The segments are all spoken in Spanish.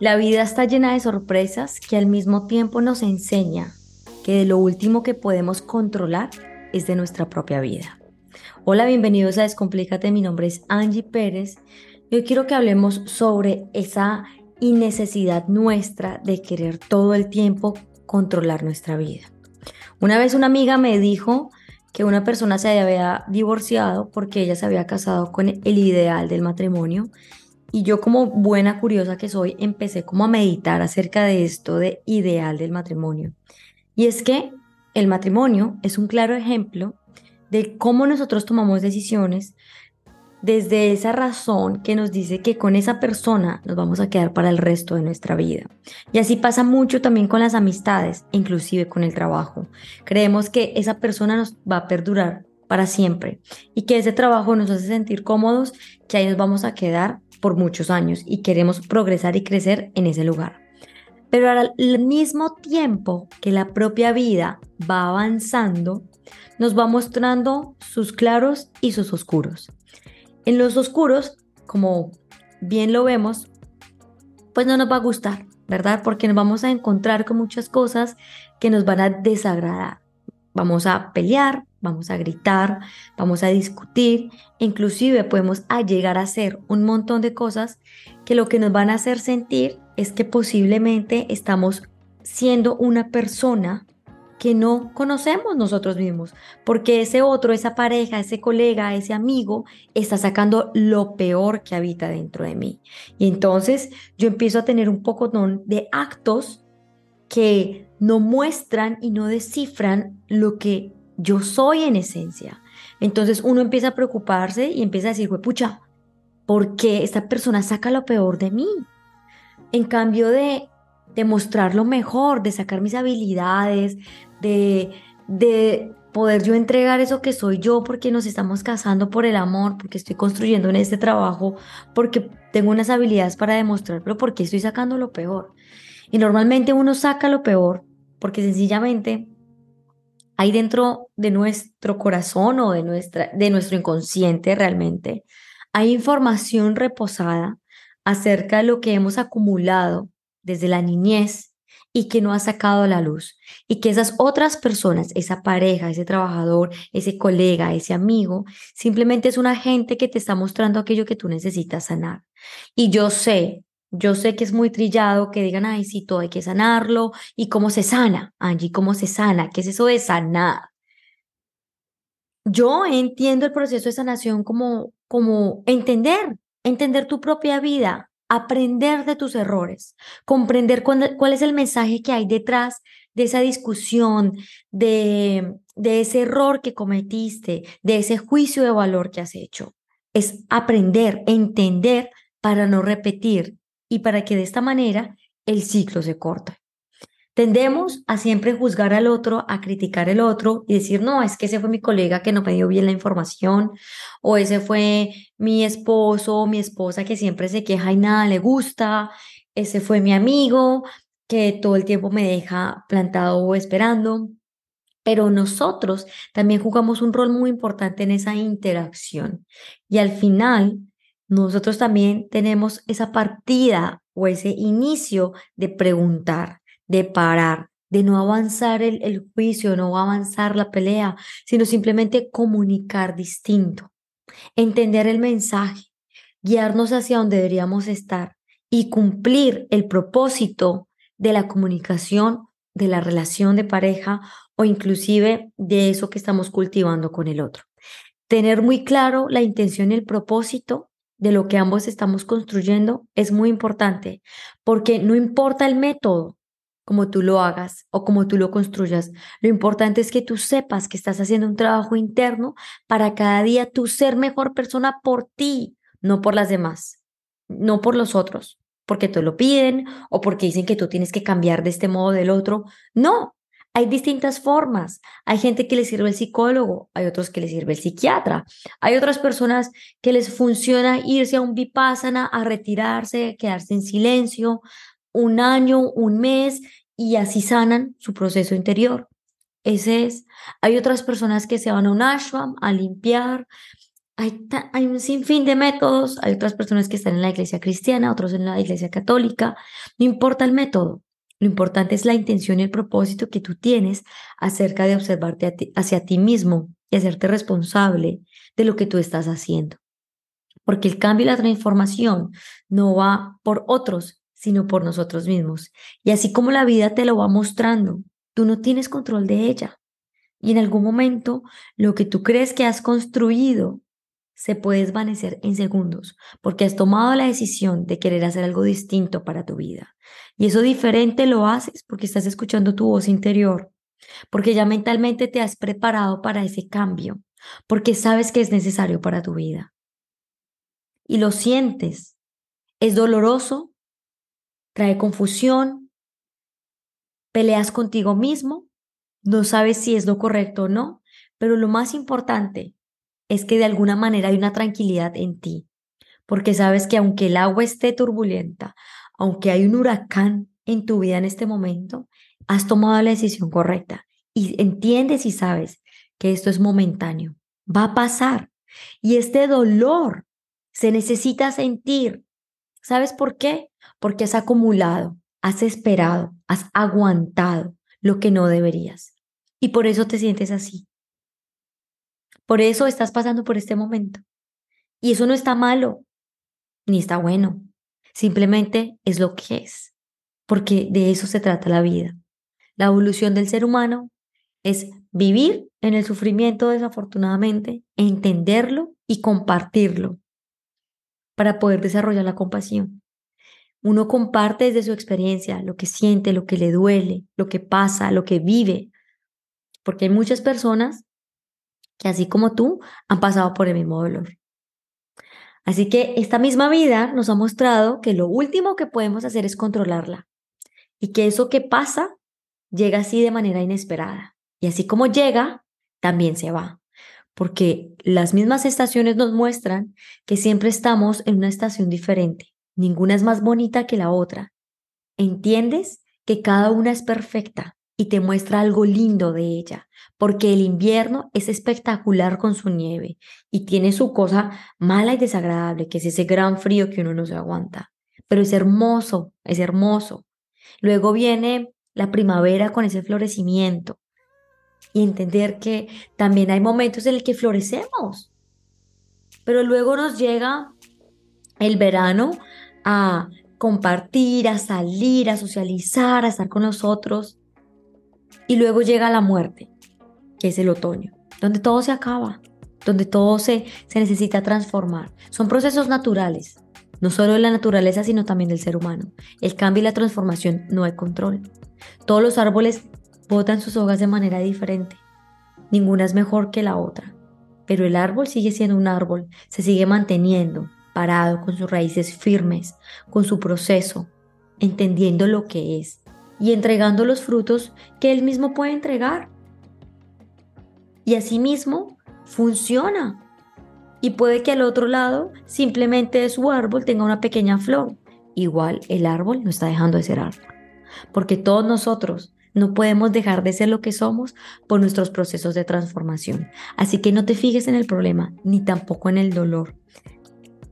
La vida está llena de sorpresas que al mismo tiempo nos enseña que de lo último que podemos controlar es de nuestra propia vida. Hola, bienvenidos a Descomplícate, mi nombre es Angie Pérez. Yo quiero que hablemos sobre esa innecesidad nuestra de querer todo el tiempo controlar nuestra vida. Una vez una amiga me dijo que una persona se había divorciado porque ella se había casado con el ideal del matrimonio y yo como buena curiosa que soy, empecé como a meditar acerca de esto de ideal del matrimonio. Y es que el matrimonio es un claro ejemplo de cómo nosotros tomamos decisiones desde esa razón que nos dice que con esa persona nos vamos a quedar para el resto de nuestra vida. Y así pasa mucho también con las amistades, inclusive con el trabajo. Creemos que esa persona nos va a perdurar para siempre y que ese trabajo nos hace sentir cómodos, que ahí nos vamos a quedar por muchos años y queremos progresar y crecer en ese lugar. Pero al mismo tiempo que la propia vida va avanzando, nos va mostrando sus claros y sus oscuros. En los oscuros, como bien lo vemos, pues no nos va a gustar, ¿verdad? Porque nos vamos a encontrar con muchas cosas que nos van a desagradar. Vamos a pelear, vamos a gritar, vamos a discutir, inclusive podemos llegar a hacer un montón de cosas que lo que nos van a hacer sentir es que posiblemente estamos siendo una persona que no conocemos nosotros mismos, porque ese otro, esa pareja, ese colega, ese amigo está sacando lo peor que habita dentro de mí. Y entonces yo empiezo a tener un poco de actos que no muestran y no descifran lo que yo soy en esencia. Entonces uno empieza a preocuparse y empieza a decir, pucha, ¿por qué esta persona saca lo peor de mí? En cambio de, demostrar lo mejor, de sacar mis habilidades, de, de poder yo entregar eso que soy yo porque nos estamos casando por el amor, porque estoy construyendo en este trabajo, porque tengo unas habilidades para demostrar, pero porque estoy sacando lo peor. Y normalmente uno saca lo peor porque sencillamente hay dentro de nuestro corazón o de, nuestra, de nuestro inconsciente realmente, hay información reposada acerca de lo que hemos acumulado desde la niñez y que no ha sacado a la luz. Y que esas otras personas, esa pareja, ese trabajador, ese colega, ese amigo, simplemente es un agente que te está mostrando aquello que tú necesitas sanar. Y yo sé yo sé que es muy trillado que digan, ay, sí, todo hay que sanarlo. ¿Y cómo se sana, Angie? ¿Cómo se sana? ¿Qué es eso de sanar? Yo entiendo el proceso de sanación como, como entender, entender tu propia vida, aprender de tus errores, comprender cuál, es el mensaje que hay detrás de esa discusión, de, de ese error que cometiste, de ese juicio de valor que has hecho. Es aprender, entender para no repetir y para que de esta manera el ciclo se corte. Tendemos a siempre juzgar al otro, a criticar al otro y decir, no, es que ese fue mi colega que no me dio bien la información, o ese fue mi esposo o mi esposa que siempre se queja y nada le gusta, ese fue mi amigo que todo el tiempo me deja plantado o esperando. Pero nosotros también jugamos un rol muy importante en esa interacción. Y al final, nosotros también tenemos esa partida o ese inicio de preguntar, de parar, de no avanzar el, el, juicio, no avanzar la pelea, sino simplemente comunicar distinto, entender el mensaje, guiarnos hacia donde deberíamos estar y cumplir el propósito de la comunicación, de la relación de pareja o inclusive de eso que estamos cultivando con el otro. Tener muy claro la intención y el propósito de lo que ambos estamos construyendo es muy importante, porque no importa el método como tú lo hagas o como tú lo construyas, lo importante es que tú sepas que estás haciendo un trabajo interno para cada día tú ser mejor persona por ti, no por las demás, no por los otros, porque te lo piden o porque dicen que tú tienes que cambiar de este modo del otro. No, hay distintas formas. Hay gente que le sirve el psicólogo, hay otros que le sirve el psiquiatra, hay otras personas que les funciona irse a un vipassana, a retirarse, quedarse en silencio un año, un mes y así sanan su proceso interior. Ese es. Hay otras personas que se van a un ashram a limpiar, hay, hay un sinfín de métodos, hay otras personas que están en la iglesia cristiana, otros en la iglesia católica, no importa el método, lo importante es la intención y el propósito que tú tienes acerca de observarte hacia ti mismo y hacerte responsable de lo que tú estás haciendo. Porque el cambio y la transformación no va por otros, sino por nosotros mismos. Y así como la vida te lo va mostrando, tú no tienes control de ella. Y en algún momento lo que tú crees que has construido se puede desvanecer en segundos, porque has tomado la decisión de querer hacer algo distinto para tu vida. Y eso diferente lo haces porque estás escuchando tu voz interior, porque ya mentalmente te has preparado para ese cambio, porque sabes que es necesario para tu vida. Y lo sientes. Es doloroso, trae confusión, peleas contigo mismo, no sabes si es lo correcto o no, pero lo más importante es que de alguna manera hay una tranquilidad en ti, porque sabes que aunque el agua esté turbulenta, aunque hay un huracán en tu vida en este momento, has tomado la decisión correcta y entiendes y sabes que esto es momentáneo, va a pasar y este dolor se necesita sentir. ¿Sabes por qué? Porque has acumulado, has esperado, has aguantado lo que no deberías y por eso te sientes así. Por eso estás pasando por este momento. Y eso no está malo, ni está bueno. Simplemente es lo que es, porque de eso se trata la vida. La evolución del ser humano es vivir en el sufrimiento desafortunadamente, entenderlo y compartirlo para poder desarrollar la compasión. Uno comparte desde su experiencia lo que siente, lo que le duele, lo que pasa, lo que vive, porque hay muchas personas que así como tú han pasado por el mismo dolor. Así que esta misma vida nos ha mostrado que lo último que podemos hacer es controlarla y que eso que pasa llega así de manera inesperada. Y así como llega, también se va. Porque las mismas estaciones nos muestran que siempre estamos en una estación diferente. Ninguna es más bonita que la otra. ¿Entiendes que cada una es perfecta y te muestra algo lindo de ella, porque el invierno es espectacular con su nieve y tiene su cosa mala y desagradable, que es ese gran frío que uno no se aguanta, pero es hermoso, es hermoso. Luego viene la primavera con ese florecimiento y entender que también hay momentos en el que florecemos, pero luego nos llega el verano a compartir, a salir, a socializar, a estar con nosotros y luego llega la muerte, que es el otoño, donde todo se acaba, donde todo se, se necesita transformar. Son procesos naturales, no solo de la naturaleza, sino también del ser humano. El cambio y la transformación no hay control. Todos los árboles botan sus hojas de manera diferente. Ninguna es mejor que la otra. Pero el árbol sigue siendo un árbol, se sigue manteniendo, parado, con sus raíces firmes, con su proceso, entendiendo lo que es, y entregando los frutos que él mismo puede entregar. Y asimismo funciona. Y puede que al otro lado simplemente de su árbol tenga una pequeña flor. Igual el árbol no está dejando de ser árbol. Porque todos nosotros no podemos dejar de ser lo que somos por nuestros procesos de transformación. Así que no te fijes en el problema ni tampoco en el dolor.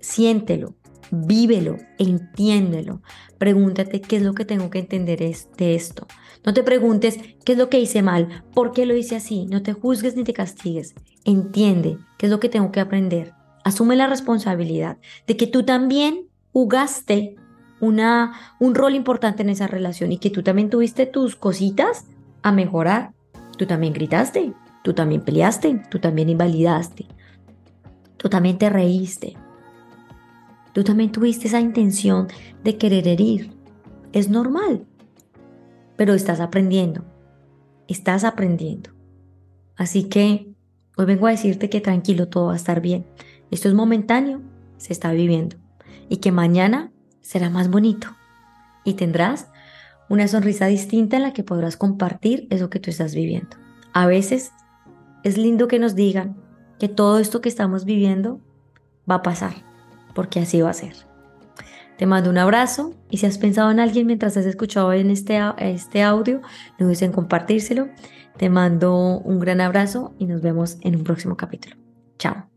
Siéntelo, vívelo, entiéndelo. Pregúntate qué es lo que tengo que entender de esto. No te preguntes qué es lo que hice mal, por qué lo hice así. No te juzgues ni te castigues. Entiende qué es lo que tengo que aprender. Asume la responsabilidad de que tú también jugaste una, un rol importante en esa relación y que tú también tuviste tus cositas a mejorar. Tú también gritaste, tú también peleaste, tú también invalidaste, tú también te reíste, Tú también tuviste esa intención de querer herir. Es normal. Pero estás aprendiendo. Estás aprendiendo. Así que hoy vengo a decirte que tranquilo, todo va a estar bien. Esto es momentáneo, se está viviendo. Y que mañana será más bonito. Y tendrás una sonrisa distinta en la que podrás compartir eso que tú estás viviendo. A veces es lindo que nos digan que todo esto que estamos viviendo va a pasar porque así va a ser. Te mando un abrazo y si has pensado en alguien mientras has escuchado en este, este audio, no dudes en compartírselo. Te mando un gran abrazo y nos vemos en un próximo capítulo. Chao.